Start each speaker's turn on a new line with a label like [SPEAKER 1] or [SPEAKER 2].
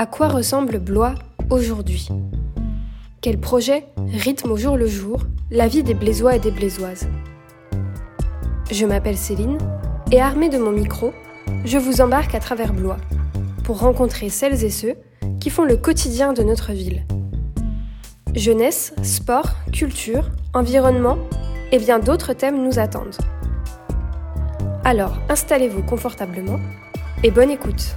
[SPEAKER 1] À quoi ressemble Blois aujourd'hui? Quel projet rythme au jour le jour la vie des Blésois et des Blésoises Je m'appelle Céline et armée de mon micro, je vous embarque à travers Blois pour rencontrer celles et ceux qui font le quotidien de notre ville. Jeunesse, sport, culture, environnement et bien d'autres thèmes nous attendent. Alors installez-vous confortablement et bonne écoute.